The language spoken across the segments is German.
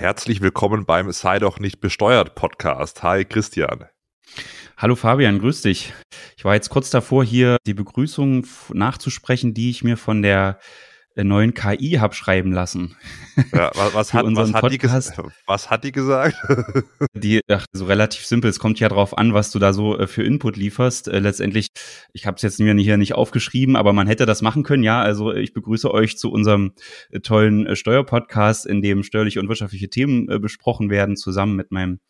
Herzlich willkommen beim Sei doch nicht besteuert Podcast. Hi Christian. Hallo Fabian, grüß dich. Ich war jetzt kurz davor, hier die Begrüßung nachzusprechen, die ich mir von der neuen KI habe schreiben lassen. Ja, was, was, hat, was, hat die, was hat die gesagt? die, ach, so relativ simpel. Es kommt ja drauf an, was du da so äh, für Input lieferst. Äh, letztendlich, ich habe es jetzt mir hier nicht aufgeschrieben, aber man hätte das machen können. Ja, also ich begrüße euch zu unserem äh, tollen äh, Steuerpodcast, in dem steuerliche und wirtschaftliche Themen äh, besprochen werden, zusammen mit meinem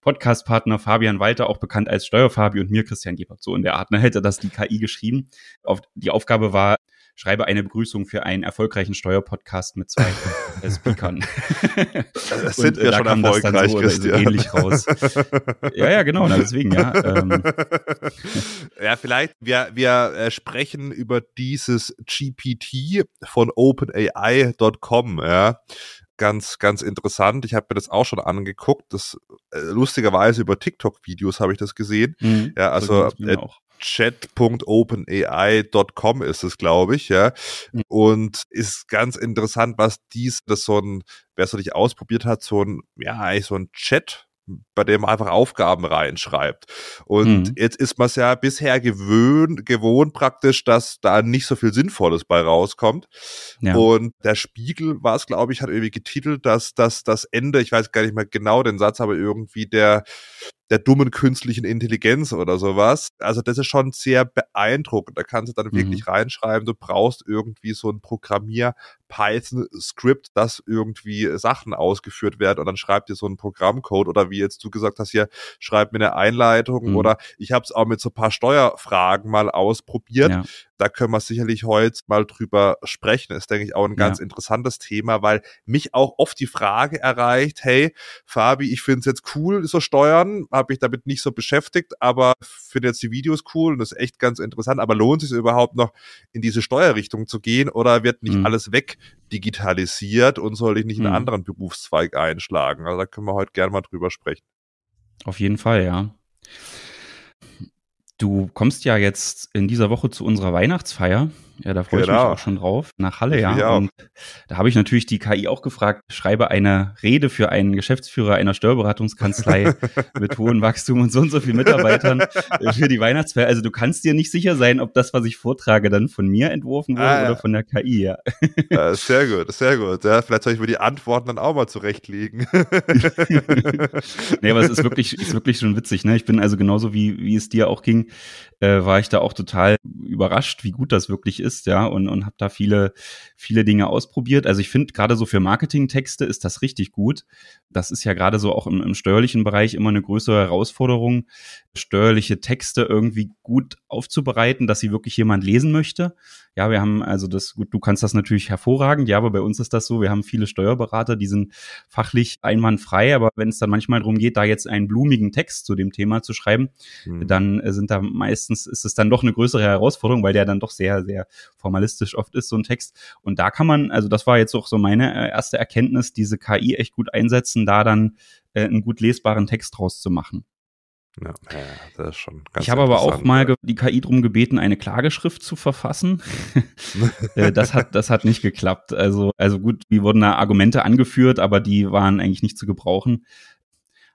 Podcastpartner Fabian Walter, auch bekannt als Steuerfabi und mir Christian Gebert. So in der Art, ne, hätte das die KI geschrieben. Auf, die Aufgabe war, schreibe eine Begrüßung für einen erfolgreichen Steuerpodcast mit zwei äh, Speakern. Das sind und, wir äh, schon erfolgreich, so, Christian. So ähnlich raus. ja, ja, genau, na, deswegen, ja. Ähm. Ja, vielleicht, wir, wir äh, sprechen über dieses GPT von OpenAI.com, ja ganz, ganz interessant. Ich habe mir das auch schon angeguckt. Das äh, lustigerweise über TikTok-Videos habe ich das gesehen. Mhm, ja, also äh, chat.openai.com ist es, glaube ich, ja. Mhm. Und ist ganz interessant, was dies, das so ein, wer es noch nicht ausprobiert hat, so ein, ja, eigentlich so ein Chat bei dem man einfach Aufgaben reinschreibt. Und mhm. jetzt ist man es ja bisher gewöhnt, gewohnt praktisch, dass da nicht so viel Sinnvolles bei rauskommt. Ja. Und der Spiegel war es, glaube ich, hat irgendwie getitelt, dass, dass das Ende, ich weiß gar nicht mehr genau den Satz, aber irgendwie der, der dummen künstlichen Intelligenz oder sowas. Also das ist schon sehr beeindruckend. Da kannst du dann mhm. wirklich reinschreiben, du brauchst irgendwie so ein Programmier Python-Skript, das irgendwie Sachen ausgeführt werden und dann schreibt dir so ein Programmcode oder wie jetzt du gesagt hast, hier schreib mir eine Einleitung mhm. oder ich habe es auch mit so ein paar Steuerfragen mal ausprobiert. Ja da können wir sicherlich heute mal drüber sprechen. Ist, denke ich, auch ein ganz ja. interessantes Thema, weil mich auch oft die Frage erreicht, hey, Fabi, ich finde es jetzt cool, so Steuern, habe ich damit nicht so beschäftigt, aber finde jetzt die Videos cool und das ist echt ganz interessant, aber lohnt es sich überhaupt noch in diese Steuerrichtung zu gehen oder wird nicht mhm. alles weg digitalisiert und soll ich nicht mhm. einen anderen Berufszweig einschlagen? Also da können wir heute gerne mal drüber sprechen. Auf jeden Fall, ja. Du kommst ja jetzt in dieser Woche zu unserer Weihnachtsfeier. Ja, da freue genau. ich mich genau. auch schon drauf. Nach Halle, ja. ja. Und da habe ich natürlich die KI auch gefragt, schreibe eine Rede für einen Geschäftsführer einer Steuerberatungskanzlei mit hohem Wachstum und so und so viel Mitarbeitern für die Weihnachtsfeier. Also du kannst dir nicht sicher sein, ob das, was ich vortrage, dann von mir entworfen wurde ah, ja. oder von der KI, ja. ja. Sehr gut, sehr gut. Ja, vielleicht soll ich mir die Antworten dann auch mal zurechtlegen. nee, aber es ist wirklich, ist wirklich schon witzig, ne? Ich bin also genauso wie, wie es dir auch ging, äh, war ich da auch total überrascht, wie gut das wirklich ist, ja, und, und habe da viele, viele Dinge ausprobiert. Also ich finde, gerade so für Marketingtexte ist das richtig gut. Das ist ja gerade so auch im, im steuerlichen Bereich immer eine größere Herausforderung, steuerliche Texte irgendwie gut aufzubereiten, dass sie wirklich jemand lesen möchte. Ja, wir haben also das, gut, du kannst das natürlich hervorragend, ja, aber bei uns ist das so, wir haben viele Steuerberater, die sind fachlich einwandfrei, aber wenn es dann manchmal darum geht, da jetzt einen blumigen Text zu dem Thema zu schreiben, mhm. dann äh, sind da meistens, ist es dann doch eine größere Herausforderung, weil der dann doch sehr, sehr formalistisch oft ist, so ein Text. Und da kann man, also das war jetzt auch so meine äh, erste Erkenntnis, diese KI echt gut einsetzen, da dann äh, einen gut lesbaren Text draus zu machen. Ja, das ist schon ganz Ich habe aber auch mal die KI drum gebeten, eine Klageschrift zu verfassen. Äh, das hat, das hat nicht geklappt. Also, also gut, wie wurden da Argumente angeführt, aber die waren eigentlich nicht zu gebrauchen.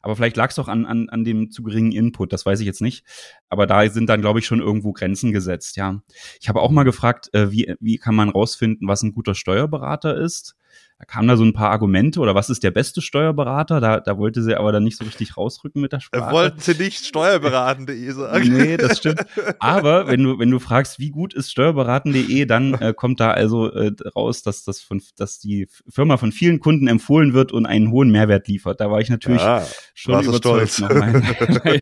Aber vielleicht lag es doch an, an, an dem zu geringen Input, das weiß ich jetzt nicht. Aber da sind dann, glaube ich, schon irgendwo Grenzen gesetzt, ja. Ich habe auch mal gefragt, äh, wie, wie kann man rausfinden, was ein guter Steuerberater ist? Da kamen da so ein paar Argumente oder was ist der beste Steuerberater? Da, da wollte sie aber dann nicht so richtig rausrücken mit der Sprache. Da wollten sie nicht steuerberaten.de sagen. Nee, das stimmt. Aber wenn du, wenn du fragst, wie gut ist steuerberaten.de, dann äh, kommt da also äh, raus, dass, das von, dass die Firma von vielen Kunden empfohlen wird und einen hohen Mehrwert liefert. Da war ich natürlich ah, schon überzeugt. Stolz.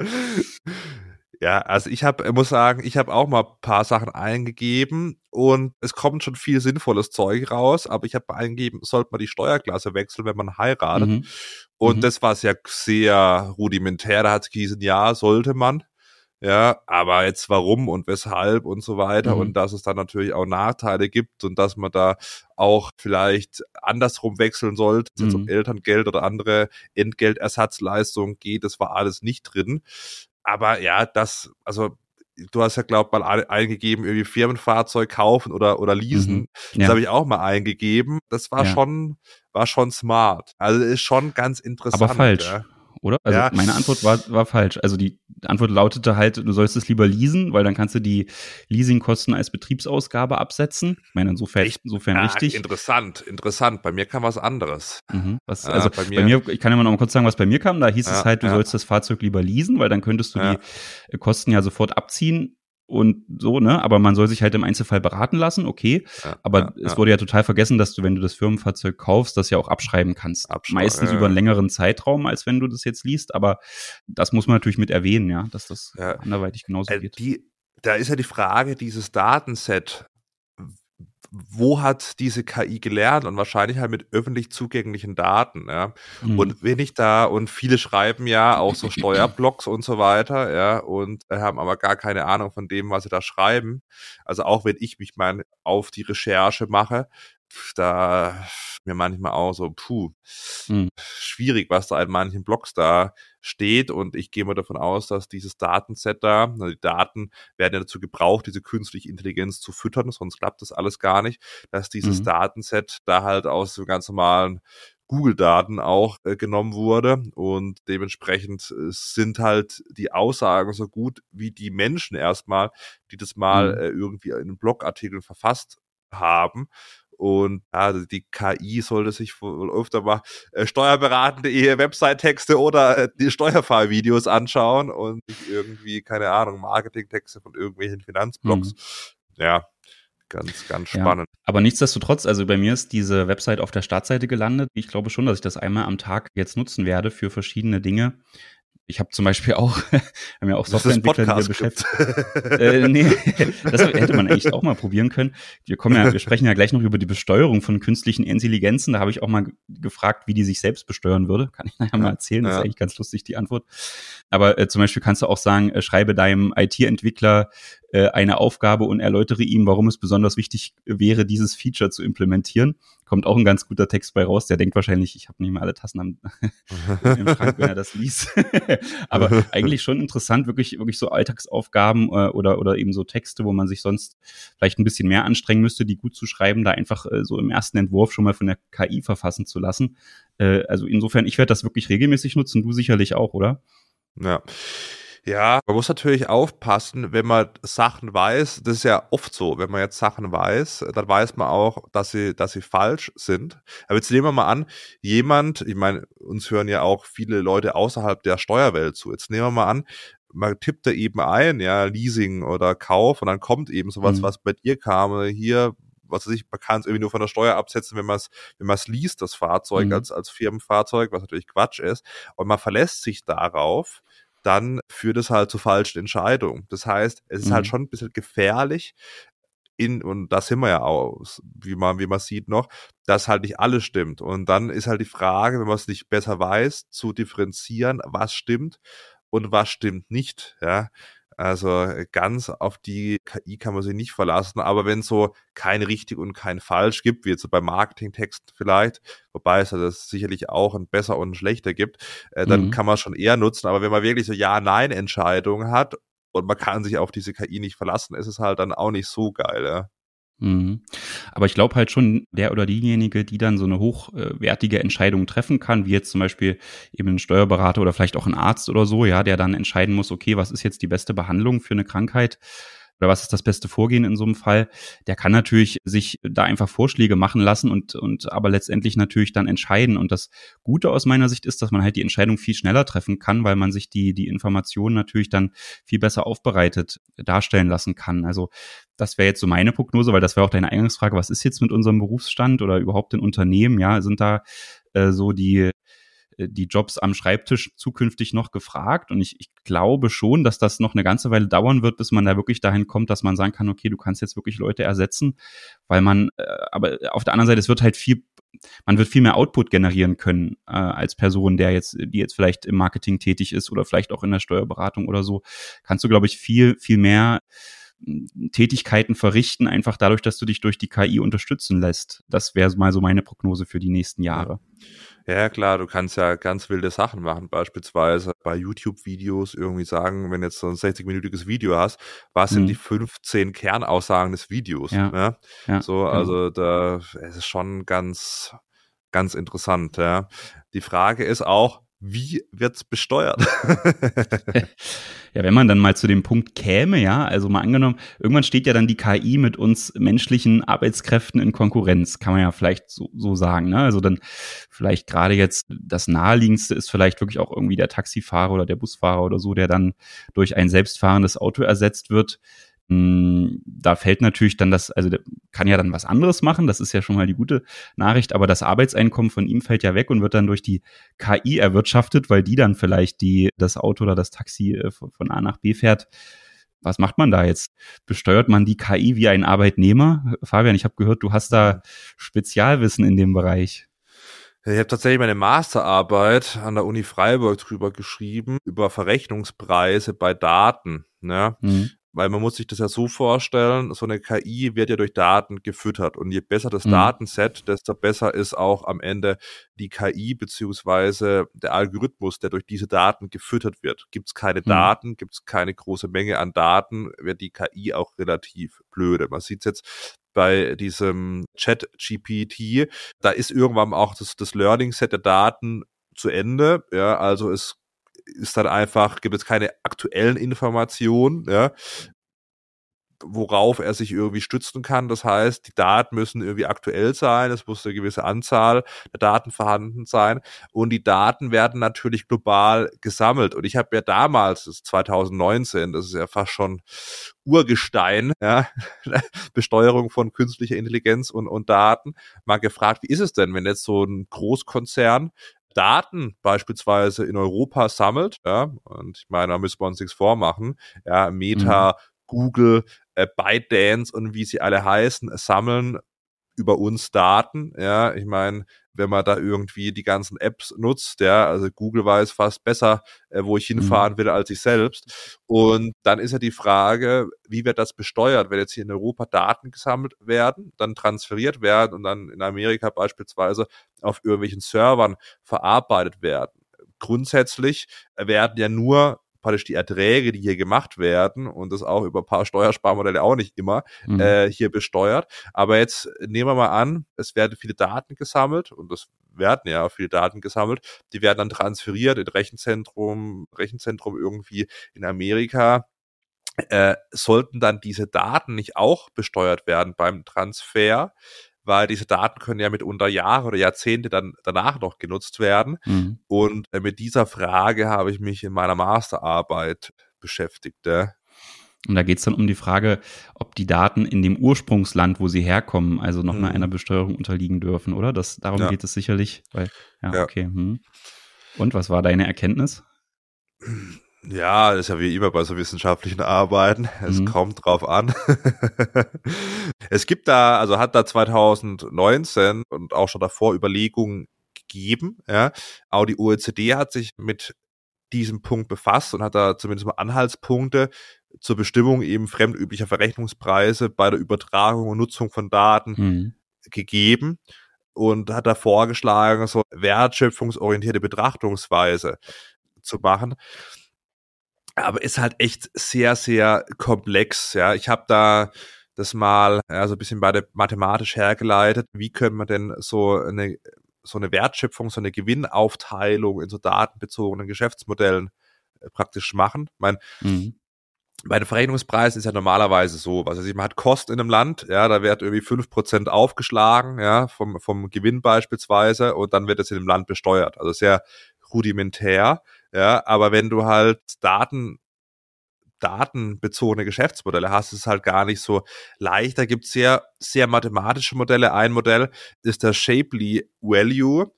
Ja, also ich habe, muss sagen, ich habe auch mal ein paar Sachen eingegeben und es kommt schon viel sinnvolles Zeug raus, aber ich habe eingegeben, sollte man die Steuerklasse wechseln, wenn man heiratet. Mhm. Und mhm. das war sehr, sehr rudimentär. Da hat es gehießen, ja, sollte man. Ja, aber jetzt warum und weshalb und so weiter mhm. und dass es dann natürlich auch Nachteile gibt und dass man da auch vielleicht andersrum wechseln sollte, mhm. jetzt um Elterngeld oder andere Entgeltersatzleistungen geht, das war alles nicht drin. Aber ja, das, also du hast ja, glaub mal eingegeben, irgendwie Firmenfahrzeug kaufen oder, oder leasen. Mhm. Ja. Das habe ich auch mal eingegeben. Das war ja. schon, war schon smart. Also ist schon ganz interessant. Aber falsch. Ja oder? Also ja. meine Antwort war, war falsch. Also die Antwort lautete halt, du sollst es lieber leasen, weil dann kannst du die Leasingkosten als Betriebsausgabe absetzen. Ich meine, insofern, insofern ja, richtig. Interessant, interessant. Bei mir kam was anderes. Mhm. Was, also bei mir, bei mir, ich kann ja mal noch mal kurz sagen, was bei mir kam. Da hieß es halt, du sollst das Fahrzeug lieber leasen, weil dann könntest du die Kosten ja sofort abziehen und so, ne? Aber man soll sich halt im Einzelfall beraten lassen, okay. Ja, aber ja, es ja. wurde ja total vergessen, dass du, wenn du das Firmenfahrzeug kaufst, das ja auch abschreiben kannst. Abschrei Meistens über einen längeren Zeitraum, als wenn du das jetzt liest. Aber das muss man natürlich mit erwähnen, ja, dass das anderweitig genauso äh, geht. Die, da ist ja die Frage, dieses Datenset, wo hat diese KI gelernt und wahrscheinlich halt mit öffentlich zugänglichen Daten, ja. Mhm. Und wenn ich da, und viele schreiben ja auch so Steuerblogs und so weiter, ja, und haben aber gar keine Ahnung von dem, was sie da schreiben. Also auch wenn ich mich mal auf die Recherche mache, da mir manchmal auch so, puh, mhm. schwierig, was da in manchen Blogs da steht. Und ich gehe mal davon aus, dass dieses Datenset da, also die Daten werden ja dazu gebraucht, diese künstliche Intelligenz zu füttern, sonst klappt das alles gar nicht, dass dieses mhm. Datenset da halt aus dem ganz normalen Google-Daten auch äh, genommen wurde und dementsprechend äh, sind halt die Aussagen so gut wie die Menschen erstmal, die das mal mhm. äh, irgendwie in einem Blogartikel verfasst haben und ja, also die KI sollte sich wohl öfter mal äh, steuerberatende Website-Texte oder äh, die Steuerfahrvideos anschauen und irgendwie, keine Ahnung, Marketing-Texte von irgendwelchen Finanzblogs. Mhm. Ja, ganz, ganz spannend. Ja, aber nichtsdestotrotz, also bei mir ist diese Website auf der Startseite gelandet. Ich glaube schon, dass ich das einmal am Tag jetzt nutzen werde für verschiedene Dinge ich habe zum Beispiel auch, haben ja auch Softwareentwickler, die wir beschäftigt. äh, nee, das hätte man eigentlich auch mal probieren können. Wir kommen ja, wir sprechen ja gleich noch über die Besteuerung von künstlichen Intelligenzen. Da habe ich auch mal gefragt, wie die sich selbst besteuern würde. Kann ich nachher mal erzählen. Das ist eigentlich ganz lustig, die Antwort. Aber äh, zum Beispiel kannst du auch sagen, äh, schreibe deinem IT-Entwickler äh, eine Aufgabe und erläutere ihm, warum es besonders wichtig wäre, dieses Feature zu implementieren. Kommt auch ein ganz guter Text bei raus. Der denkt wahrscheinlich, ich habe nicht mehr alle Tassen am, im Schrank, wenn er das liest. Aber eigentlich schon interessant, wirklich, wirklich so Alltagsaufgaben äh, oder, oder eben so Texte, wo man sich sonst vielleicht ein bisschen mehr anstrengen müsste, die gut zu schreiben, da einfach äh, so im ersten Entwurf schon mal von der KI verfassen zu lassen. Äh, also insofern, ich werde das wirklich regelmäßig nutzen, du sicherlich auch, oder? Ja. Ja, man muss natürlich aufpassen, wenn man Sachen weiß. Das ist ja oft so, wenn man jetzt Sachen weiß, dann weiß man auch, dass sie, dass sie falsch sind. Aber jetzt nehmen wir mal an, jemand, ich meine, uns hören ja auch viele Leute außerhalb der Steuerwelt zu. Jetzt nehmen wir mal an, man tippt da eben ein, ja, Leasing oder Kauf und dann kommt eben sowas, mhm. was bei dir kam, hier, was weiß ich, man kann es irgendwie nur von der Steuer absetzen, wenn man es, wenn man es liest, das Fahrzeug mhm. als, als Firmenfahrzeug, was natürlich Quatsch ist. Und man verlässt sich darauf, dann führt es halt zu falschen Entscheidungen. Das heißt, es ist halt mhm. halt schon ein bisschen gefährlich, in, und da sind wir ja aus, wie man, wie man sieht noch, dass halt nicht alles stimmt. Und dann ist halt die Frage, wenn man es nicht besser weiß, zu differenzieren, was stimmt und was stimmt nicht, ja. Also äh, ganz auf die KI kann man sich nicht verlassen, aber wenn so kein richtig und kein falsch gibt, wie jetzt bei Marketingtexten vielleicht, wobei es das sicherlich auch ein besser und ein schlechter gibt, äh, dann mhm. kann man schon eher nutzen. Aber wenn man wirklich so Ja-Nein-Entscheidungen hat und man kann sich auf diese KI nicht verlassen, ist es halt dann auch nicht so geil. Ja? Mhm. Aber ich glaube halt schon, der oder diejenige, die dann so eine hochwertige Entscheidung treffen kann, wie jetzt zum Beispiel eben ein Steuerberater oder vielleicht auch ein Arzt oder so, ja, der dann entscheiden muss, okay, was ist jetzt die beste Behandlung für eine Krankheit, oder was ist das beste Vorgehen in so einem Fall, der kann natürlich sich da einfach Vorschläge machen lassen und, und aber letztendlich natürlich dann entscheiden. Und das Gute aus meiner Sicht ist, dass man halt die Entscheidung viel schneller treffen kann, weil man sich die, die Informationen natürlich dann viel besser aufbereitet darstellen lassen kann. Also das wäre jetzt so meine Prognose, weil das wäre auch deine Eingangsfrage, was ist jetzt mit unserem Berufsstand oder überhaupt in Unternehmen? Ja, sind da äh, so die die Jobs am Schreibtisch zukünftig noch gefragt. Und ich, ich glaube schon, dass das noch eine ganze Weile dauern wird, bis man da wirklich dahin kommt, dass man sagen kann, okay, du kannst jetzt wirklich Leute ersetzen, weil man, äh, aber auf der anderen Seite, es wird halt viel, man wird viel mehr Output generieren können äh, als Person, der jetzt, die jetzt vielleicht im Marketing tätig ist oder vielleicht auch in der Steuerberatung oder so, kannst du, glaube ich, viel, viel mehr Tätigkeiten verrichten, einfach dadurch, dass du dich durch die KI unterstützen lässt. Das wäre mal so meine Prognose für die nächsten Jahre. Ja, klar, du kannst ja ganz wilde Sachen machen, beispielsweise bei YouTube-Videos irgendwie sagen, wenn jetzt so ein 60-minütiges Video hast, was mhm. sind die 15 Kernaussagen des Videos? Ja. Ne? ja so, genau. also da es ist schon ganz, ganz interessant. Ja. Die Frage ist auch, wie wird's besteuert? ja, wenn man dann mal zu dem Punkt käme, ja, also mal angenommen, irgendwann steht ja dann die KI mit uns menschlichen Arbeitskräften in Konkurrenz, kann man ja vielleicht so, so sagen, ne? Also dann vielleicht gerade jetzt das naheliegendste ist vielleicht wirklich auch irgendwie der Taxifahrer oder der Busfahrer oder so, der dann durch ein selbstfahrendes Auto ersetzt wird. Hm, da fällt natürlich dann das, also der kann ja dann was anderes machen, das ist ja schon mal die gute Nachricht, aber das Arbeitseinkommen von ihm fällt ja weg und wird dann durch die KI erwirtschaftet, weil die dann vielleicht die, das Auto oder das Taxi äh, von A nach B fährt. Was macht man da jetzt? Besteuert man die KI wie ein Arbeitnehmer? Fabian, ich habe gehört, du hast da Spezialwissen in dem Bereich. Ich habe tatsächlich meine Masterarbeit an der Uni Freiburg drüber geschrieben, über Verrechnungspreise bei Daten. Ne? Mhm. Weil man muss sich das ja so vorstellen, so eine KI wird ja durch Daten gefüttert. Und je besser das mhm. Datenset, desto besser ist auch am Ende die KI beziehungsweise der Algorithmus, der durch diese Daten gefüttert wird. Gibt es keine mhm. Daten, gibt es keine große Menge an Daten, wird die KI auch relativ blöde. Man sieht jetzt bei diesem Chat GPT, da ist irgendwann auch das, das Learning-Set der Daten zu Ende. Ja, also es ist dann einfach, gibt es keine aktuellen Informationen, ja, worauf er sich irgendwie stützen kann. Das heißt, die Daten müssen irgendwie aktuell sein, es muss eine gewisse Anzahl der Daten vorhanden sein und die Daten werden natürlich global gesammelt. Und ich habe ja damals, das ist 2019, das ist ja fast schon Urgestein, ja, Besteuerung von künstlicher Intelligenz und, und Daten, mal gefragt, wie ist es denn, wenn jetzt so ein Großkonzern Daten beispielsweise in Europa sammelt, ja, und ich meine, da müssen wir uns nichts vormachen, ja, Meta, mhm. Google, äh, ByteDance und wie sie alle heißen, sammeln über uns Daten. Ja, ich meine, wenn man da irgendwie die ganzen Apps nutzt, ja, also Google weiß fast besser, äh, wo ich hinfahren mhm. will als ich selbst. Und dann ist ja die Frage, wie wird das besteuert, wenn jetzt hier in Europa Daten gesammelt werden, dann transferiert werden und dann in Amerika beispielsweise auf irgendwelchen Servern verarbeitet werden. Grundsätzlich werden ja nur praktisch die Erträge, die hier gemacht werden und das auch über ein paar Steuersparmodelle auch nicht immer mhm. äh, hier besteuert. Aber jetzt nehmen wir mal an, es werden viele Daten gesammelt und das werden ja viele Daten gesammelt. Die werden dann transferiert in Rechenzentrum, Rechenzentrum irgendwie in Amerika. Äh, sollten dann diese Daten nicht auch besteuert werden beim Transfer? Weil diese Daten können ja mitunter Jahre oder Jahrzehnte dann danach noch genutzt werden. Mhm. Und äh, mit dieser Frage habe ich mich in meiner Masterarbeit beschäftigt. Ja. Und da geht es dann um die Frage, ob die Daten in dem Ursprungsland, wo sie herkommen, also nochmal mhm. einer Besteuerung unterliegen dürfen, oder? Das, darum ja. geht es sicherlich. Weil, ja, ja. okay. Hm. Und was war deine Erkenntnis? Ja, das ist ja wie immer bei so wissenschaftlichen Arbeiten. Es mhm. kommt drauf an. es gibt da, also hat da 2019 und auch schon davor Überlegungen gegeben. Ja. Auch die OECD hat sich mit diesem Punkt befasst und hat da zumindest mal Anhaltspunkte zur Bestimmung eben fremdüblicher Verrechnungspreise bei der Übertragung und Nutzung von Daten mhm. gegeben und hat da vorgeschlagen, so wertschöpfungsorientierte Betrachtungsweise zu machen aber ist halt echt sehr, sehr komplex. Ja, ich habe da das mal ja, so ein bisschen beide mathematisch hergeleitet. Wie können wir denn so eine so eine Wertschöpfung, so eine Gewinnaufteilung in so datenbezogenen Geschäftsmodellen äh, praktisch machen? Ich meine, mhm. bei den Verrechnungspreisen ist ja normalerweise so, was also man hat Kosten in einem Land, ja, da wird irgendwie fünf Prozent aufgeschlagen, ja, vom, vom Gewinn beispielsweise, und dann wird es in dem Land besteuert. Also sehr rudimentär. Ja, aber wenn du halt Daten datenbezogene Geschäftsmodelle hast, ist es halt gar nicht so leicht. Da gibt es sehr, sehr mathematische Modelle. Ein Modell ist der Shapely Value,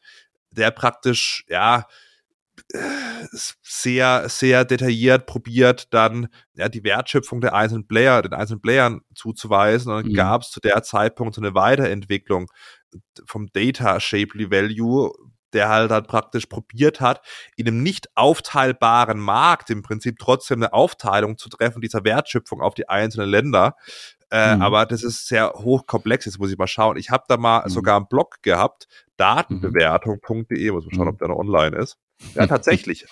der praktisch, ja, sehr, sehr detailliert probiert, dann ja, die Wertschöpfung der einzelnen Player, den einzelnen Playern zuzuweisen. Und dann mhm. gab es zu der Zeitpunkt so eine Weiterentwicklung vom Data Shapely Value, der halt dann praktisch probiert hat, in einem nicht aufteilbaren Markt im Prinzip trotzdem eine Aufteilung zu treffen dieser Wertschöpfung auf die einzelnen Länder. Äh, mhm. Aber das ist sehr hochkomplex. Jetzt muss ich mal schauen. Ich habe da mal mhm. sogar einen Blog gehabt, datenbewertung.de, muss man schauen, ob mhm. der noch online ist. Ja, tatsächlich.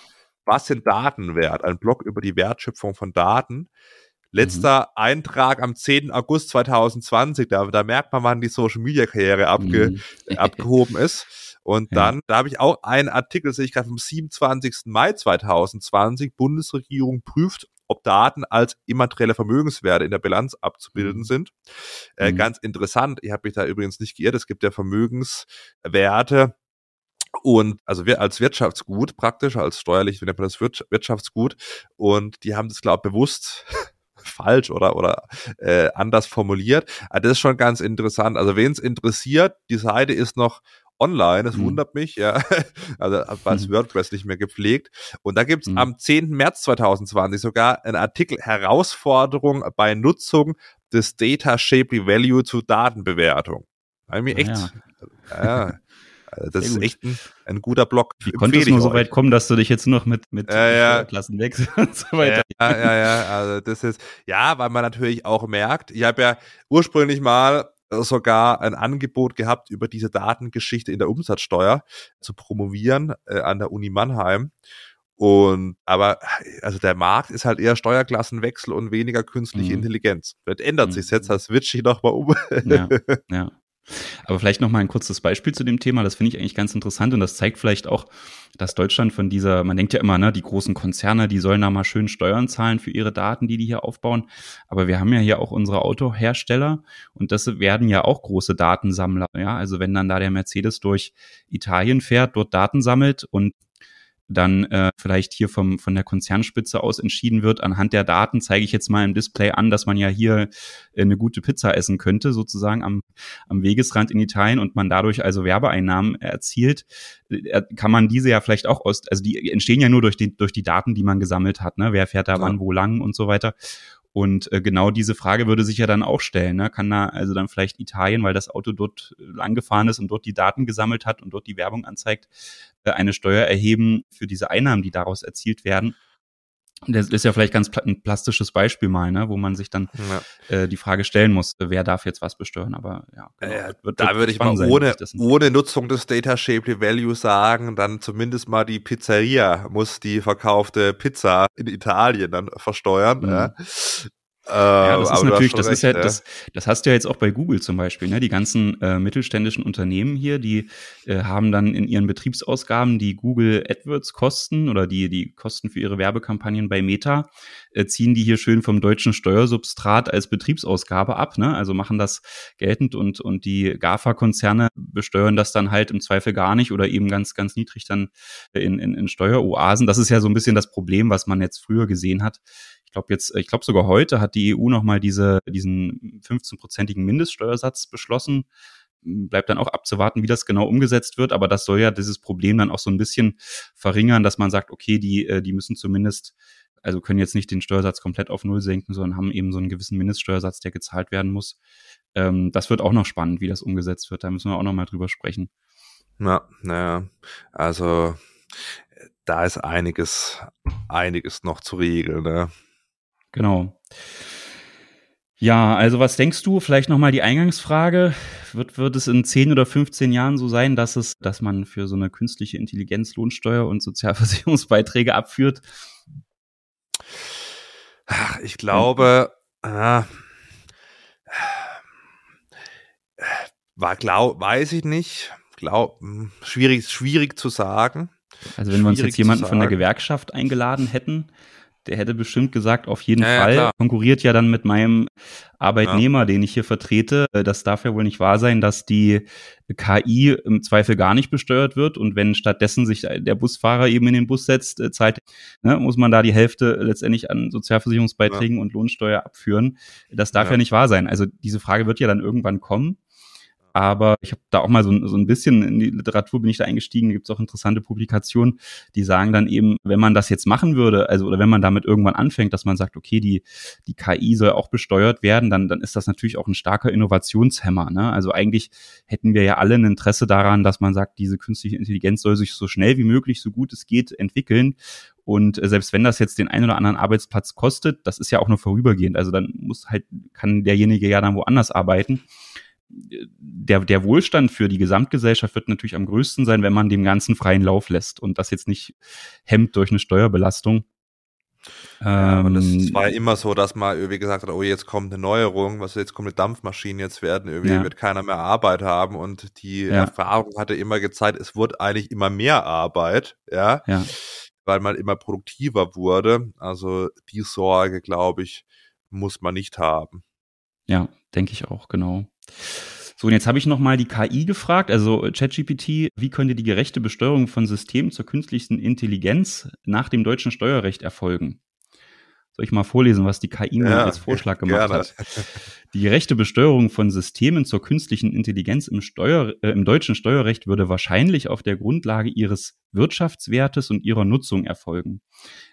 Was sind Daten wert? Ein Blog über die Wertschöpfung von Daten. Letzter mhm. Eintrag am 10. August 2020, da, da merkt man, wann die Social Media Karriere abge, mhm. abgehoben ist. Und ja. dann, da habe ich auch einen Artikel, sehe ich gerade vom 27. Mai 2020, Bundesregierung prüft, ob Daten als immaterielle Vermögenswerte in der Bilanz abzubilden mhm. sind. Äh, mhm. Ganz interessant, ich habe mich da übrigens nicht geirrt, es gibt ja Vermögenswerte, und also wir als Wirtschaftsgut praktisch, als steuerlich, wie nennt man das Wirtschaftsgut. Und die haben das, glaube ich, bewusst falsch oder, oder äh, anders formuliert. Aber das ist schon ganz interessant. Also wen es interessiert, die Seite ist noch online, das mhm. wundert mich, ja. Also was mhm. WordPress nicht mehr gepflegt. Und da gibt's mhm. am 10. März 2020 sogar einen Artikel Herausforderung bei Nutzung des Data Shapely Value zu Datenbewertung. Mir ah, echt, ja. ja also das ist echt ein, ein, guter Blog. Wie konnte es nur so weit kommen, dass du dich jetzt nur noch mit, mit äh, ja. Klassen wechselst und so weiter? Ja, ja, ja, also das ist, ja, weil man natürlich auch merkt, ich habe ja ursprünglich mal sogar ein Angebot gehabt, über diese Datengeschichte in der Umsatzsteuer zu promovieren äh, an der Uni Mannheim. Und aber also der Markt ist halt eher Steuerklassenwechsel und weniger künstliche mhm. Intelligenz. Das ändert mhm. sich jetzt, das switch ich nochmal um. Ja, ja. Aber vielleicht noch mal ein kurzes Beispiel zu dem Thema. Das finde ich eigentlich ganz interessant und das zeigt vielleicht auch, dass Deutschland von dieser, man denkt ja immer, ne, die großen Konzerne, die sollen da mal schön Steuern zahlen für ihre Daten, die die hier aufbauen. Aber wir haben ja hier auch unsere Autohersteller und das werden ja auch große Datensammler. Ja, also wenn dann da der Mercedes durch Italien fährt, dort Daten sammelt und dann äh, vielleicht hier vom, von der Konzernspitze aus entschieden wird, anhand der Daten zeige ich jetzt mal im Display an, dass man ja hier äh, eine gute Pizza essen könnte, sozusagen am, am Wegesrand in Italien und man dadurch also Werbeeinnahmen erzielt, äh, kann man diese ja vielleicht auch aus, also die entstehen ja nur durch die, durch die Daten, die man gesammelt hat, ne? Wer fährt da ja. wann, wo lang und so weiter. Und äh, genau diese Frage würde sich ja dann auch stellen. Ne? Kann da also dann vielleicht Italien, weil das Auto dort lang gefahren ist und dort die Daten gesammelt hat und dort die Werbung anzeigt, äh, eine Steuer erheben für diese Einnahmen, die daraus erzielt werden? Das ist ja vielleicht ganz ein plastisches Beispiel mal, ne, wo man sich dann ja. äh, die Frage stellen muss, wer darf jetzt was besteuern. Aber ja, genau, äh, wird, da würde ich mal ohne, ohne Nutzung des Data Shapely Value sagen, dann zumindest mal die Pizzeria muss die verkaufte Pizza in Italien dann versteuern. Mhm. Ja. Ja, das äh, ist natürlich, das recht, ist ja, ja, das, das hast du ja jetzt auch bei Google zum Beispiel, ne? Die ganzen äh, mittelständischen Unternehmen hier, die äh, haben dann in ihren Betriebsausgaben die Google AdWords Kosten oder die, die Kosten für ihre Werbekampagnen bei Meta, äh, ziehen die hier schön vom deutschen Steuersubstrat als Betriebsausgabe ab, ne? Also machen das geltend und, und die GAFA-Konzerne besteuern das dann halt im Zweifel gar nicht oder eben ganz, ganz niedrig dann in, in, in Steueroasen. Das ist ja so ein bisschen das Problem, was man jetzt früher gesehen hat glaube jetzt, ich glaube sogar heute hat die EU nochmal diese, diesen 15-prozentigen Mindeststeuersatz beschlossen. Bleibt dann auch abzuwarten, wie das genau umgesetzt wird, aber das soll ja dieses Problem dann auch so ein bisschen verringern, dass man sagt, okay, die, äh, die müssen zumindest also können jetzt nicht den Steuersatz komplett auf Null senken, sondern haben eben so einen gewissen Mindeststeuersatz, der gezahlt werden muss. Ähm, das wird auch noch spannend, wie das umgesetzt wird. Da müssen wir auch noch mal drüber sprechen. Ja, naja, also da ist einiges, einiges noch zu regeln. Ne? Genau. Ja, also was denkst du? Vielleicht nochmal die Eingangsfrage. Wird, wird es in 10 oder 15 Jahren so sein, dass es, dass man für so eine künstliche Intelligenz Lohnsteuer und Sozialversicherungsbeiträge abführt? Ach, ich glaube, äh, war glaub, weiß ich nicht. Glaub, hm, schwierig, schwierig zu sagen. Also wenn wir uns jetzt jemanden von der Gewerkschaft eingeladen hätten, der hätte bestimmt gesagt, auf jeden ja, Fall. Ja, Konkurriert ja dann mit meinem Arbeitnehmer, ja. den ich hier vertrete. Äh, das darf ja wohl nicht wahr sein, dass die KI im Zweifel gar nicht besteuert wird. Und wenn stattdessen sich der Busfahrer eben in den Bus setzt, äh, zahlt, ne, muss man da die Hälfte letztendlich an Sozialversicherungsbeiträgen und Lohnsteuer abführen. Das darf ja. nicht wahr sein. Also diese Frage wird ja dann irgendwann kommen. Aber ich habe da auch mal so, so ein bisschen in die Literatur bin ich da eingestiegen, gibt es auch interessante Publikationen, die sagen dann eben, wenn man das jetzt machen würde, also oder wenn man damit irgendwann anfängt, dass man sagt, okay, die, die KI soll auch besteuert werden, dann, dann ist das natürlich auch ein starker Innovationshemmer. Ne? Also eigentlich hätten wir ja alle ein Interesse daran, dass man sagt, diese künstliche Intelligenz soll sich so schnell wie möglich, so gut es geht, entwickeln. Und äh, selbst wenn das jetzt den einen oder anderen Arbeitsplatz kostet, das ist ja auch nur vorübergehend. Also dann muss halt, kann derjenige ja dann woanders arbeiten. Der, der Wohlstand für die Gesamtgesellschaft wird natürlich am größten sein, wenn man dem Ganzen freien Lauf lässt und das jetzt nicht hemmt durch eine Steuerbelastung. Ja, und es ähm, war immer so, dass man irgendwie gesagt hat, oh, jetzt kommt eine Neuerung, was jetzt kommt eine Dampfmaschine, jetzt werden irgendwie ja. wird keiner mehr Arbeit haben und die ja. Erfahrung hatte immer gezeigt, es wurde eigentlich immer mehr Arbeit, ja weil man immer produktiver wurde. Also die Sorge, glaube ich, muss man nicht haben. Ja, denke ich auch, genau. So, und jetzt habe ich nochmal die KI gefragt, also ChatGPT, wie könnte die gerechte Besteuerung von Systemen zur künstlichen Intelligenz nach dem deutschen Steuerrecht erfolgen? Soll ich mal vorlesen, was die KI mir ja, als Vorschlag gemacht gerne. hat? Die gerechte Besteuerung von Systemen zur künstlichen Intelligenz im, Steuer, äh, im deutschen Steuerrecht würde wahrscheinlich auf der Grundlage ihres Wirtschaftswertes und ihrer Nutzung erfolgen.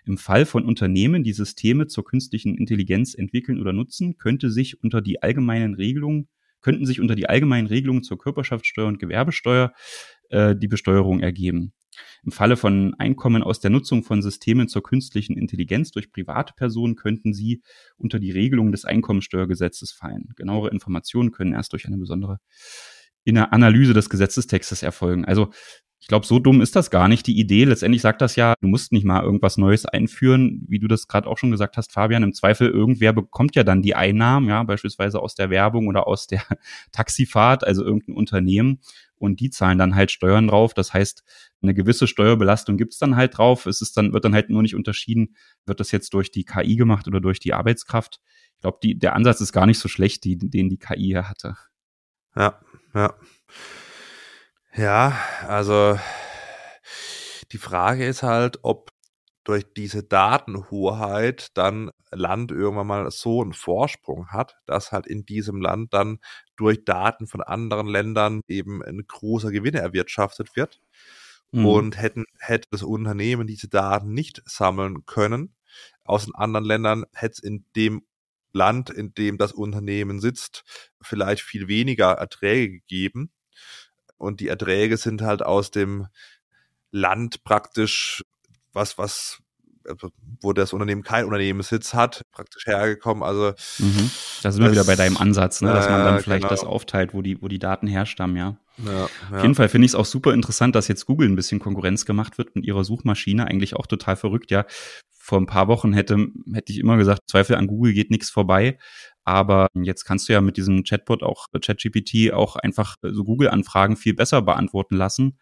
Im Fall von Unternehmen, die Systeme zur künstlichen Intelligenz entwickeln oder nutzen, könnte sich unter die allgemeinen Regelungen könnten sich unter die allgemeinen Regelungen zur Körperschaftssteuer und Gewerbesteuer äh, die Besteuerung ergeben. Im Falle von Einkommen aus der Nutzung von Systemen zur künstlichen Intelligenz durch private Personen könnten sie unter die Regelung des Einkommensteuergesetzes fallen. Genauere Informationen können erst durch eine besondere in der Analyse des Gesetzestextes erfolgen. Also ich glaube, so dumm ist das gar nicht. Die Idee, letztendlich sagt das ja, du musst nicht mal irgendwas Neues einführen, wie du das gerade auch schon gesagt hast, Fabian. Im Zweifel, irgendwer bekommt ja dann die Einnahmen, ja, beispielsweise aus der Werbung oder aus der Taxifahrt, also irgendein Unternehmen. Und die zahlen dann halt Steuern drauf. Das heißt, eine gewisse Steuerbelastung gibt's dann halt drauf. Es ist dann, wird dann halt nur nicht unterschieden, wird das jetzt durch die KI gemacht oder durch die Arbeitskraft. Ich glaube, der Ansatz ist gar nicht so schlecht, die, den die KI hier hatte. Ja, ja. Ja, also die Frage ist halt, ob durch diese Datenhoheit dann Land irgendwann mal so einen Vorsprung hat, dass halt in diesem Land dann durch Daten von anderen Ländern eben ein großer Gewinn erwirtschaftet wird. Mhm. Und hätten, hätte das Unternehmen diese Daten nicht sammeln können, aus den anderen Ländern hätte es in dem Land, in dem das Unternehmen sitzt, vielleicht viel weniger Erträge gegeben und die Erträge sind halt aus dem Land praktisch was, was, also, wo das Unternehmen kein Unternehmenssitz hat, praktisch hergekommen. Also mhm. da sind wir wieder bei deinem Ansatz, ne, dass man dann vielleicht genau. das aufteilt, wo die, wo die Daten herstammen, ja. Ja, ja. Auf jeden Fall finde ich es auch super interessant, dass jetzt Google ein bisschen Konkurrenz gemacht wird mit ihrer Suchmaschine. Eigentlich auch total verrückt, ja. Vor ein paar Wochen hätte, hätte ich immer gesagt, Zweifel an Google geht nichts vorbei. Aber jetzt kannst du ja mit diesem Chatbot auch, ChatGPT, auch einfach so Google-Anfragen viel besser beantworten lassen.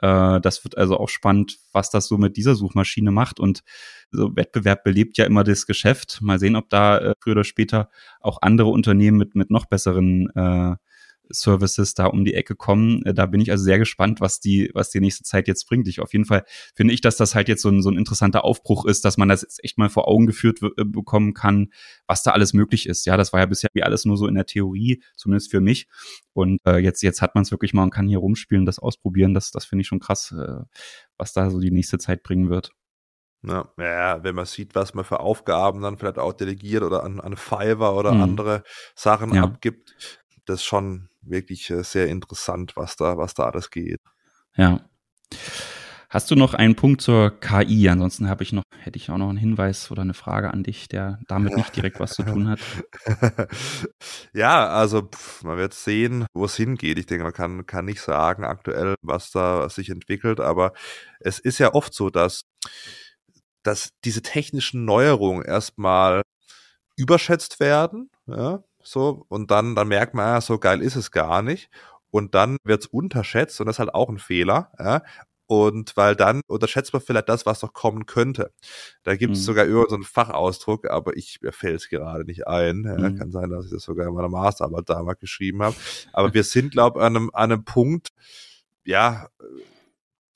Äh, das wird also auch spannend, was das so mit dieser Suchmaschine macht. Und so Wettbewerb belebt ja immer das Geschäft. Mal sehen, ob da äh, früher oder später auch andere Unternehmen mit, mit noch besseren äh, Services da um die Ecke kommen. Äh, da bin ich also sehr gespannt, was die, was die nächste Zeit jetzt bringt. Ich auf jeden Fall finde ich, dass das halt jetzt so ein, so ein interessanter Aufbruch ist, dass man das jetzt echt mal vor Augen geführt äh, bekommen kann, was da alles möglich ist. Ja, das war ja bisher wie alles nur so in der Theorie, zumindest für mich. Und äh, jetzt, jetzt hat man es wirklich mal und kann hier rumspielen, das ausprobieren. Das, das finde ich schon krass, äh, was da so die nächste Zeit bringen wird. Ja, ja, wenn man sieht, was man für Aufgaben dann vielleicht auch delegiert oder an, an Fiverr oder mhm. andere Sachen ja. abgibt, das ist schon wirklich äh, sehr interessant, was da, was da alles geht. Ja. Hast du noch einen Punkt zur KI? Ansonsten habe ich noch, hätte ich auch noch einen Hinweis oder eine Frage an dich, der damit nicht direkt was zu tun hat. ja, also pff, man wird sehen, wo es hingeht. Ich denke, man kann, kann nicht sagen aktuell, was da sich entwickelt, aber es ist ja oft so, dass, dass diese technischen Neuerungen erstmal überschätzt werden, ja, so, und dann, dann merkt man, ja, so geil ist es gar nicht. Und dann wird's unterschätzt und das ist halt auch ein Fehler. Ja? Und weil dann unterschätzt man vielleicht das, was noch kommen könnte. Da gibt es mhm. sogar über so einen Fachausdruck, aber ich mir fällt es gerade nicht ein. Ja, mhm. Kann sein, dass ich das sogar in meiner Masterarbeit damals geschrieben habe. Aber wir sind, glaube ich, an einem, an einem Punkt, ja,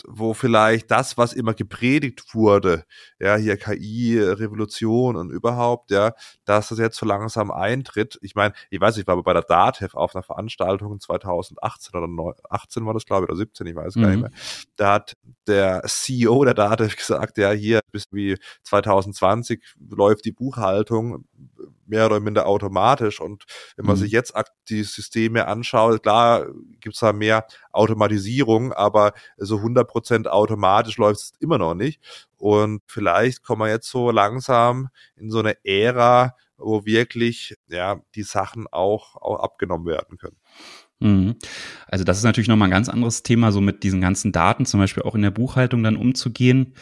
wo vielleicht das, was immer gepredigt wurde, ja, hier KI, Revolution und überhaupt, ja, dass das jetzt so langsam eintritt. Ich meine, ich weiß, ich war bei der DATEV auf einer Veranstaltung 2018 oder 18 war das, glaube ich, oder 17, ich weiß mhm. gar nicht mhm. mehr. Da hat der CEO der DATEV gesagt, ja, hier bis wie 2020 läuft die Buchhaltung mehr oder minder automatisch. Und wenn man mhm. sich jetzt die Systeme anschaut, klar gibt's da mehr Automatisierung, aber so 100% automatisch läuft es immer noch nicht. Und vielleicht kommen wir jetzt so langsam in so eine Ära, wo wirklich ja die Sachen auch, auch abgenommen werden können. Mhm. Also das ist natürlich nochmal ein ganz anderes Thema, so mit diesen ganzen Daten zum Beispiel auch in der Buchhaltung dann umzugehen.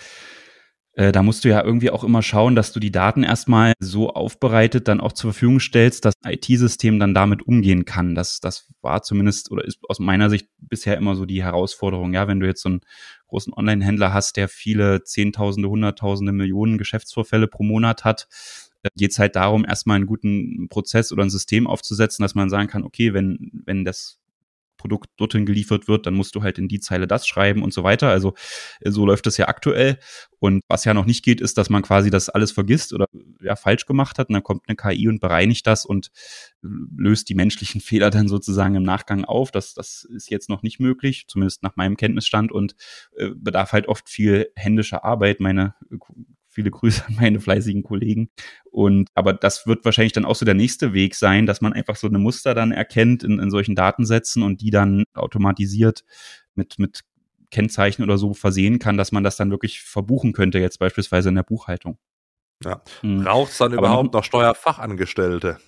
Äh, da musst du ja irgendwie auch immer schauen, dass du die Daten erstmal so aufbereitet dann auch zur Verfügung stellst, dass IT-System dann damit umgehen kann. Das, das war zumindest oder ist aus meiner Sicht bisher immer so die Herausforderung. Ja, wenn du jetzt so einen großen Online-Händler hast, der viele Zehntausende, Hunderttausende, Millionen Geschäftsvorfälle pro Monat hat, äh, geht es halt darum, erstmal einen guten Prozess oder ein System aufzusetzen, dass man sagen kann, okay, wenn, wenn das Produkt dorthin geliefert wird, dann musst du halt in die Zeile das schreiben und so weiter. Also äh, so läuft es ja aktuell. Und was ja noch nicht geht, ist, dass man quasi das alles vergisst oder ja falsch gemacht hat. Und dann kommt eine KI und bereinigt das und löst die menschlichen Fehler dann sozusagen im Nachgang auf. Das, das ist jetzt noch nicht möglich, zumindest nach meinem Kenntnisstand und äh, bedarf halt oft viel händischer Arbeit. Meine Viele Grüße an meine fleißigen Kollegen. Und aber das wird wahrscheinlich dann auch so der nächste Weg sein, dass man einfach so eine Muster dann erkennt in, in solchen Datensätzen und die dann automatisiert mit, mit Kennzeichen oder so versehen kann, dass man das dann wirklich verbuchen könnte, jetzt beispielsweise in der Buchhaltung. Ja. Hm. Braucht es dann aber überhaupt noch Steuerfachangestellte?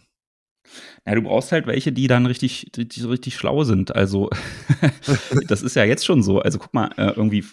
Ja, du brauchst halt welche, die dann richtig, die richtig schlau sind. Also, das ist ja jetzt schon so. Also, guck mal, äh, irgendwie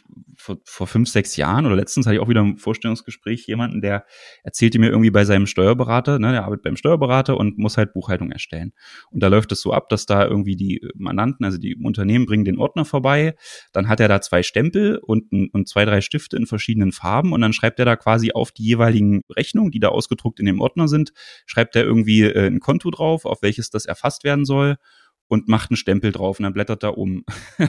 vor, vor fünf, sechs Jahren oder letztens hatte ich auch wieder ein Vorstellungsgespräch jemanden, der erzählte mir irgendwie bei seinem Steuerberater, ne, der arbeitet beim Steuerberater und muss halt Buchhaltung erstellen. Und da läuft es so ab, dass da irgendwie die Mandanten, also die Unternehmen bringen den Ordner vorbei, dann hat er da zwei Stempel und, und zwei, drei Stifte in verschiedenen Farben und dann schreibt er da quasi auf die jeweiligen Rechnungen, die da ausgedruckt in dem Ordner sind, schreibt er irgendwie äh, ein Konto drauf, auf welches das erfasst werden soll und macht einen Stempel drauf und dann blättert er um.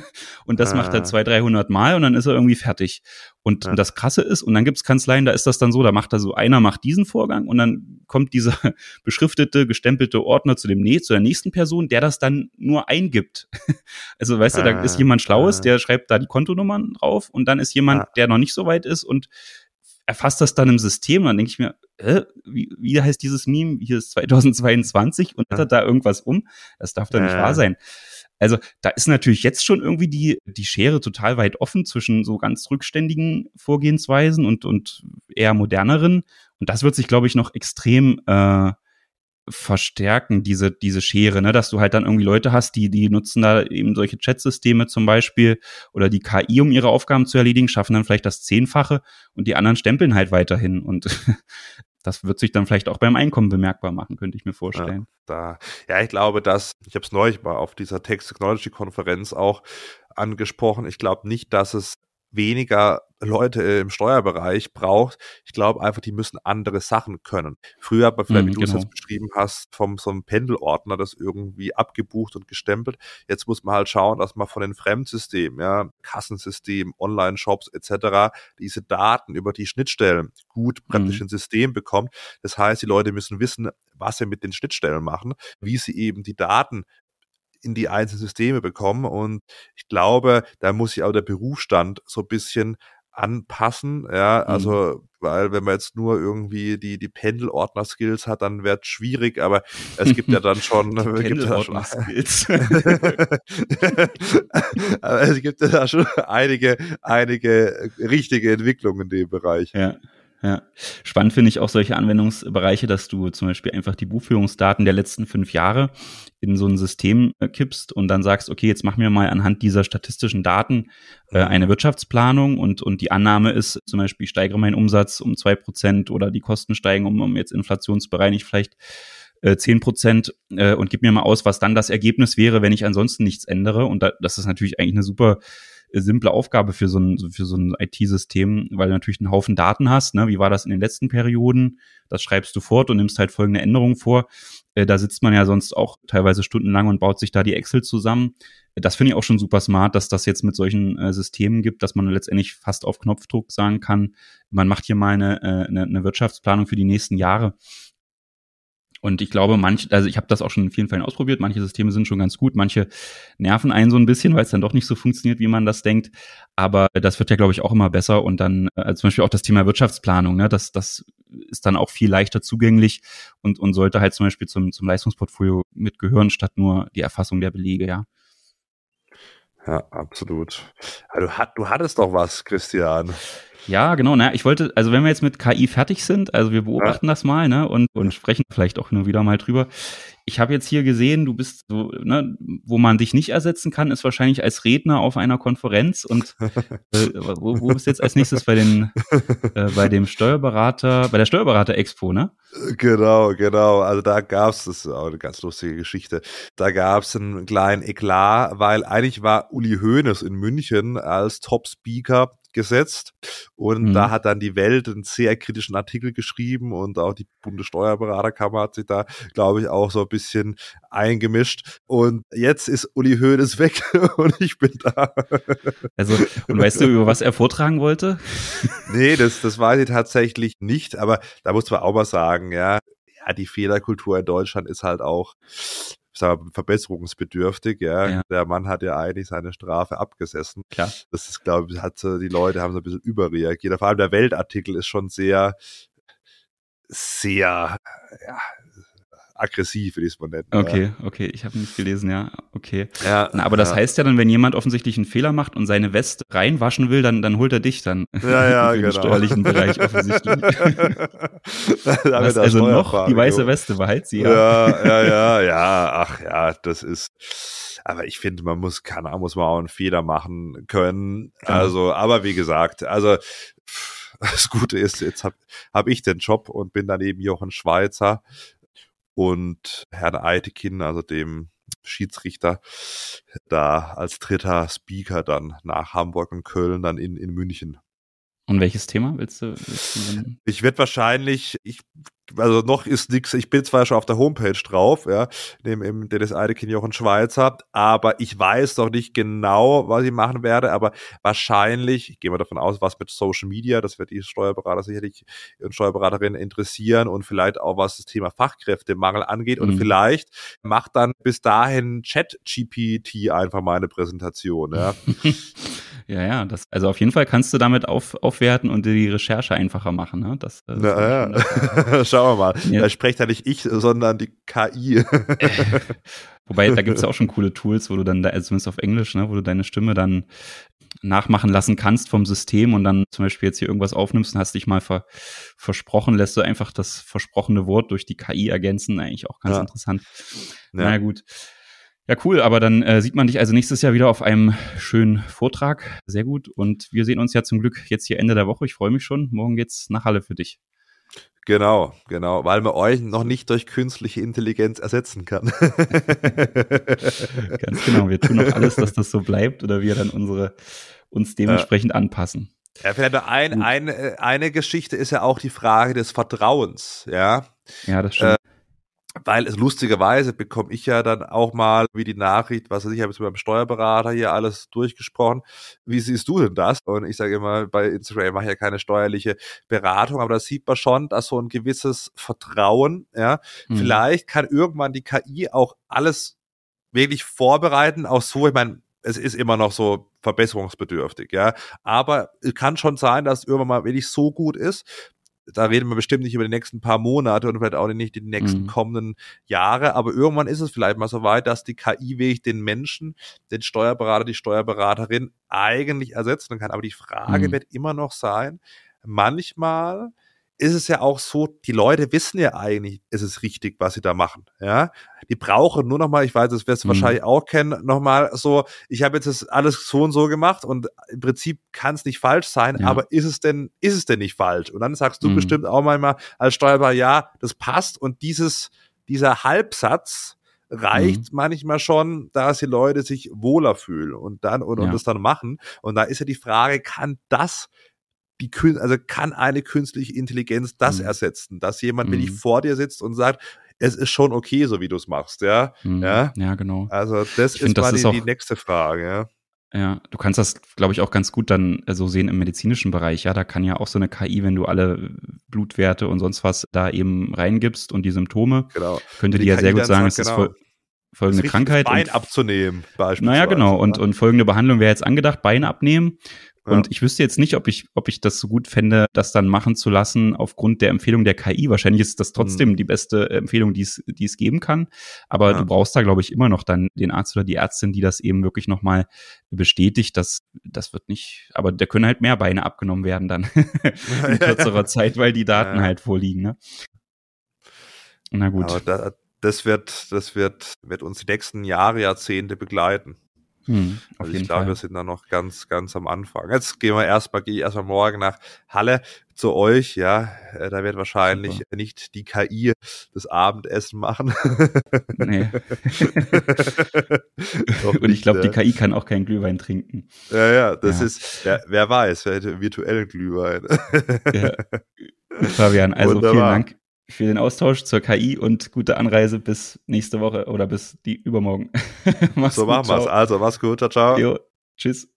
und das ah. macht er 200, 300 Mal und dann ist er irgendwie fertig. Und, ja. und das Krasse ist, und dann gibt's Kanzleien, da ist das dann so, da macht er so, einer macht diesen Vorgang und dann kommt dieser beschriftete, gestempelte Ordner zu dem nee, zu der nächsten Person, der das dann nur eingibt. also weißt ah. du, da ist jemand Schlaues, ah. der schreibt da die Kontonummern drauf und dann ist jemand, ah. der noch nicht so weit ist und erfasst das dann im System und dann denke ich mir, äh, wie, wie heißt dieses Meme? Hier ist 2022 und hat da irgendwas um. Das darf doch nicht wahr sein. Also da ist natürlich jetzt schon irgendwie die, die Schere total weit offen zwischen so ganz rückständigen Vorgehensweisen und, und eher moderneren. Und das wird sich, glaube ich, noch extrem äh, verstärken, diese, diese Schere, ne? dass du halt dann irgendwie Leute hast, die, die nutzen da eben solche Chatsysteme zum Beispiel oder die KI, um ihre Aufgaben zu erledigen, schaffen dann vielleicht das Zehnfache und die anderen stempeln halt weiterhin und das wird sich dann vielleicht auch beim Einkommen bemerkbar machen, könnte ich mir vorstellen. Ja, da, ja ich glaube, dass, ich habe es neulich mal auf dieser Text Technology Konferenz auch angesprochen, ich glaube nicht, dass es weniger Leute im Steuerbereich braucht. Ich glaube einfach, die müssen andere Sachen können. Früher hat man vielleicht, mm, wie du es genau. jetzt beschrieben hast, vom so einem Pendelordner das irgendwie abgebucht und gestempelt. Jetzt muss man halt schauen, dass man von den Fremdsystemen, ja, Kassensystemen, Online-Shops etc. diese Daten über die Schnittstellen gut praktisch mm. ins System bekommt. Das heißt, die Leute müssen wissen, was sie mit den Schnittstellen machen, wie sie eben die Daten in die einzelnen Systeme bekommen. Und ich glaube, da muss sich auch der Berufsstand so ein bisschen anpassen, ja, also, mhm. weil wenn man jetzt nur irgendwie die, die Pendelordner-Skills hat, dann wird es schwierig, aber es gibt ja dann schon, ja schon Skills. aber es gibt ja da schon einige, einige richtige Entwicklungen in dem Bereich. Ja. Ja, spannend finde ich auch solche Anwendungsbereiche, dass du zum Beispiel einfach die Buchführungsdaten der letzten fünf Jahre in so ein System äh, kippst und dann sagst, okay, jetzt machen wir mal anhand dieser statistischen Daten äh, mhm. eine Wirtschaftsplanung und, und die Annahme ist zum Beispiel, ich steigere meinen Umsatz um zwei Prozent oder die Kosten steigen um, um jetzt inflationsbereinigt vielleicht äh, zehn Prozent äh, und gib mir mal aus, was dann das Ergebnis wäre, wenn ich ansonsten nichts ändere. Und da, das ist natürlich eigentlich eine super simple Aufgabe für so ein, für so ein IT-System, weil du natürlich einen Haufen Daten hast. Ne? Wie war das in den letzten Perioden? Das schreibst du fort und nimmst halt folgende Änderungen vor. Äh, da sitzt man ja sonst auch teilweise stundenlang und baut sich da die Excel zusammen. Das finde ich auch schon super smart, dass das jetzt mit solchen äh, Systemen gibt, dass man letztendlich fast auf Knopfdruck sagen kann, man macht hier mal eine, äh, eine, eine Wirtschaftsplanung für die nächsten Jahre. Und ich glaube, manch, also ich habe das auch schon in vielen Fällen ausprobiert, manche Systeme sind schon ganz gut, manche nerven einen so ein bisschen, weil es dann doch nicht so funktioniert, wie man das denkt. Aber das wird ja, glaube ich, auch immer besser. Und dann äh, zum Beispiel auch das Thema Wirtschaftsplanung, ne, das, das ist dann auch viel leichter zugänglich und, und sollte halt zum Beispiel zum, zum Leistungsportfolio mitgehören, statt nur die Erfassung der Belege, ja. Ja, absolut. Also, du hattest doch was, Christian. Ja, genau. Na, ich wollte, also wenn wir jetzt mit KI fertig sind, also wir beobachten ja. das mal, ne, und, und sprechen vielleicht auch nur wieder mal drüber. Ich habe jetzt hier gesehen, du bist so, ne, wo man dich nicht ersetzen kann, ist wahrscheinlich als Redner auf einer Konferenz. Und äh, wo, wo bist du jetzt als nächstes bei den, äh, bei dem Steuerberater, bei der Steuerberater-Expo, ne? Genau, genau. Also da gab's, das ist auch eine ganz lustige Geschichte. Da gab's einen kleinen Eklat, weil eigentlich war Uli Hoeneß in München als Top-Speaker gesetzt. Und mhm. da hat dann die Welt einen sehr kritischen Artikel geschrieben und auch die Bundessteuerberaterkammer hat sich da, glaube ich, auch so ein bisschen eingemischt. Und jetzt ist Uli Hoeneß weg und ich bin da. Also, und weißt du, über was er vortragen wollte? nee, das, das weiß ich tatsächlich nicht, aber da muss man auch mal sagen, ja, ja, die Fehlerkultur in Deutschland ist halt auch sag mal, verbesserungsbedürftig. Ja. ja. Der Mann hat ja eigentlich seine Strafe abgesessen. Klar. Das ist, glaube ich, hat die Leute haben so ein bisschen überreagiert. Vor allem der Weltartikel ist schon sehr, sehr, ja, aggressiv, würde ich es mal nennen. Okay, ja. okay, ich habe nicht gelesen, ja, okay. Ja, Na, aber das ja. heißt ja dann, wenn jemand offensichtlich einen Fehler macht und seine Weste reinwaschen will, dann, dann holt er dich dann. Ja, ja, Im genau. steuerlichen Bereich offensichtlich. Was, also noch die weiße Weste, behalt sie, ja. Ja, ja, ja, ja, ach ja, das ist, aber ich finde, man muss, keine Ahnung, muss man auch einen Fehler machen können. Also, aber wie gesagt, also, das Gute ist, jetzt habe hab ich den Job und bin dann eben Jochen Schweizer und Herrn Eitekin, also dem Schiedsrichter, da als dritter Speaker dann nach Hamburg und Köln dann in, in München. Und welches Thema willst du? Willst du ich werde wahrscheinlich, ich also noch ist nix, ich bin zwar schon auf der Homepage drauf, ja, neben im Dennis Eidekin Jochen Schweizer, aber ich weiß noch nicht genau, was ich machen werde, aber wahrscheinlich, ich gehe mal davon aus, was mit Social Media, das wird die Steuerberater sicherlich und Steuerberaterinnen interessieren und vielleicht auch was das Thema Fachkräftemangel angeht und mhm. vielleicht macht dann bis dahin Chat GPT einfach mal eine Präsentation, ja. Ja, ja, das, also auf jeden Fall kannst du damit auf, aufwerten und dir die Recherche einfacher machen. Ne? Das, das Na, ja. Schauen wir mal. Ja. Da spricht ja nicht ich, sondern die KI. Wobei, da gibt es ja auch schon coole Tools, wo du dann, da, also zumindest auf Englisch, ne, wo du deine Stimme dann nachmachen lassen kannst vom System und dann zum Beispiel jetzt hier irgendwas aufnimmst und hast dich mal ver, versprochen, lässt du einfach das versprochene Wort durch die KI ergänzen. Eigentlich auch ganz ja. interessant. Ja. Na gut. Ja, cool, aber dann äh, sieht man dich also nächstes Jahr wieder auf einem schönen Vortrag. Sehr gut. Und wir sehen uns ja zum Glück jetzt hier Ende der Woche. Ich freue mich schon. Morgen geht's nach Halle für dich. Genau, genau, weil man euch noch nicht durch künstliche Intelligenz ersetzen kann. Ganz genau. Wir tun auch alles, dass das so bleibt oder wir dann unsere uns dementsprechend ja. anpassen. Ja, vielleicht noch ein, eine, eine Geschichte ist ja auch die Frage des Vertrauens, ja. Ja, das stimmt. Äh, weil es lustigerweise bekomme ich ja dann auch mal wie die Nachricht, was weiß ich, habe jetzt mit meinem Steuerberater hier alles durchgesprochen. Wie siehst du denn das? Und ich sage immer, bei Instagram mache ich ja keine steuerliche Beratung, aber da sieht man schon, dass so ein gewisses Vertrauen, ja, mhm. vielleicht kann irgendwann die KI auch alles wirklich vorbereiten, auch so, ich meine, es ist immer noch so verbesserungsbedürftig, ja. Aber es kann schon sein, dass irgendwann mal wirklich so gut ist, da reden wir bestimmt nicht über die nächsten paar Monate und vielleicht auch nicht die nächsten mhm. kommenden Jahre, aber irgendwann ist es vielleicht mal so weit, dass die KI wirklich den Menschen, den Steuerberater, die Steuerberaterin eigentlich ersetzen kann. Aber die Frage mhm. wird immer noch sein, manchmal ist es ja auch so, die Leute wissen ja eigentlich, es ist richtig, was sie da machen. Ja, die brauchen nur noch mal, ich weiß, das wirst du mhm. wahrscheinlich auch kennen, noch mal so, ich habe jetzt das alles so und so gemacht und im Prinzip kann es nicht falsch sein, ja. aber ist es denn, ist es denn nicht falsch? Und dann sagst du mhm. bestimmt auch manchmal als Steuerberater, ja, das passt und dieses, dieser Halbsatz, reicht mhm. manchmal schon, dass die Leute sich wohler fühlen und dann und, ja. und das dann machen. Und da ist ja die Frage, kann das die also kann eine künstliche Intelligenz das mhm. ersetzen, dass jemand, wenn ich mhm. vor dir sitzt und sagt, es ist schon okay, so wie du es machst, ja. Mhm. ja. Ja, genau. Also das Ich ist find, mal ist die, die nächste Frage, ja. Ja, du kannst das, glaube ich, auch ganz gut dann äh, so sehen im medizinischen Bereich. Ja, da kann ja auch so eine KI, wenn du alle Blutwerte und sonst was da eben reingibst und die Symptome, Genau. könnte Die die ja KI sehr gut sagen, es ist genau, fol folgende Das Krankheit. Bein und abzunehmen, beispielsweise. Naja, genau. Und, und folgende Behandlung wäre jetzt angedacht, Beine abnehmen. Ja. Und ich wüsste jetzt nicht, ob ich, ob ich das so gut fände, das dann machen zu lassen aufgrund der Empfehlung der KI. Wahrscheinlich ist das trotzdem Mhm. die beste Empfehlung, die es, die es geben kann. Aber Ja. du brauchst da, glaube ich, immer noch dann den Arzt oder die Ärztin, die das eben wirklich nochmal bestätigt. Das, das wird nicht, aber da können halt mehr Beine abgenommen werden dann in kürzerer Zeit, weil die Daten Ja. halt vorliegen. Ne? Na gut. Aber da, das wird, das wird, wird uns die nächsten Jahre, Jahrzehnte begleiten. Hm, auf Also ich glaube, Fall. wir sind da noch ganz, ganz am Anfang. Jetzt gehen wir erstmal, gehe ich erstmal morgen nach Halle zu euch, ja. Äh, Da wird wahrscheinlich Super. nicht die KI das Abendessen machen. Nee. Und ich glaube, die äh, KI kann auch keinen Glühwein trinken. Ja, ja, das Ja. ist, wer, wer weiß, wer hätte virtuellen Glühwein. Ja. Fabian, also vielen Wunderbar. Dank für den Austausch zur KI und gute Anreise bis nächste Woche oder bis die übermorgen. So gut, machen wir's. ciao. Also, mach's gut, ciao, ciao. Jo, tschüss.